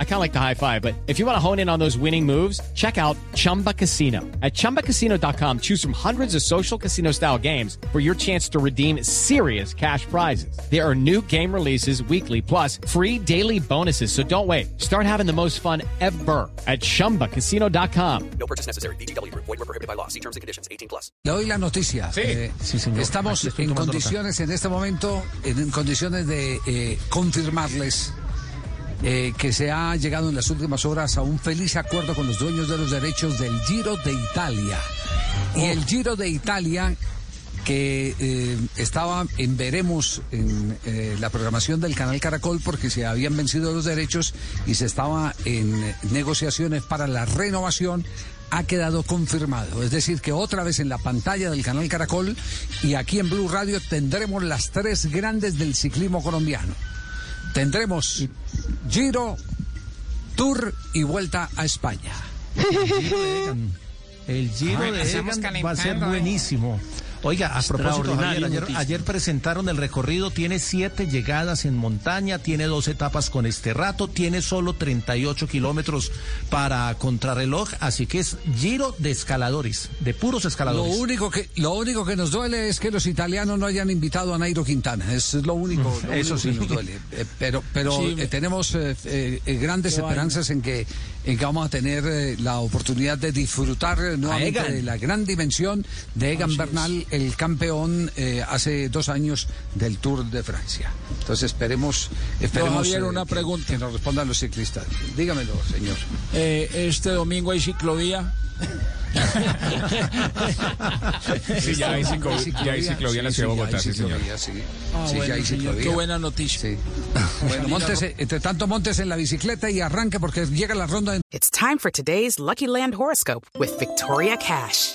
I kind of like the high five, but if you want to hone in on those winning moves, check out Chumba Casino. At ChumbaCasino.com, choose from hundreds of social casino style games for your chance to redeem serious cash prizes. There are new game releases weekly, plus free daily bonuses. So don't wait. Start having the most fun ever at ChumbaCasino.com. No purchase necessary. BGW. Void were prohibited by law. See terms and conditions. 18 plus. Le doy la noticia. Eh, Sí, señor. Estamos en tomando condiciones en este momento, en, en condiciones de eh, confirmarles eh, que se ha llegado en las últimas horas a un feliz acuerdo con los dueños de los derechos del Giro de Italia. Y el Giro de Italia que eh, estaba en veremos en eh, la programación del canal Caracol porque se habían vencido los derechos y se estaba en negociaciones para la renovación ha quedado confirmado. Es decir, que otra vez en la pantalla del canal Caracol y aquí en Blue Radio tendremos las tres grandes del ciclismo colombiano. Tendremos Giro, Tour y Vuelta a España. El Giro de Egan va a ser ¿eh? buenísimo. Oiga, a propósito, Javier, ayer, presentaron el recorrido, tiene siete llegadas en montaña, tiene dos etapas con este rato, tiene solo 38 kilómetros para contrarreloj, así que es Giro de escaladores, de puros Lo escaladores. único que lo único que nos duele es que los italianos no hayan invitado a Nairo Quintana. Es lo único, lo eso único sí. que nos duele. Eh, pero pero Sí, eh, tenemos eh, eh, eh, grandes esperanzas en que en que vamos a tener la oportunidad de disfrutar nuevamente de la gran dimensión de Egan Bernal, el campeón eh, hace dos años del Tour de Francia. Entonces esperemos esperemos Javier, una que- pregunta. que nos respondan los ciclistas. Dígamelo, señor. Eh, este domingo hay ciclovía. Sí, ya hay, ciclo- ya hay ciclovía en la ciudad de Bogotá, sí, señor. ciclovía, sí. Ah, Sí, ya hay señor, ciclovía. qué buena noticia. Sí. Bueno, montese, entre tanto montes en la bicicleta y arranque porque llega la ronda de It's time for today's Lucky Land horoscope with Victoria Cash.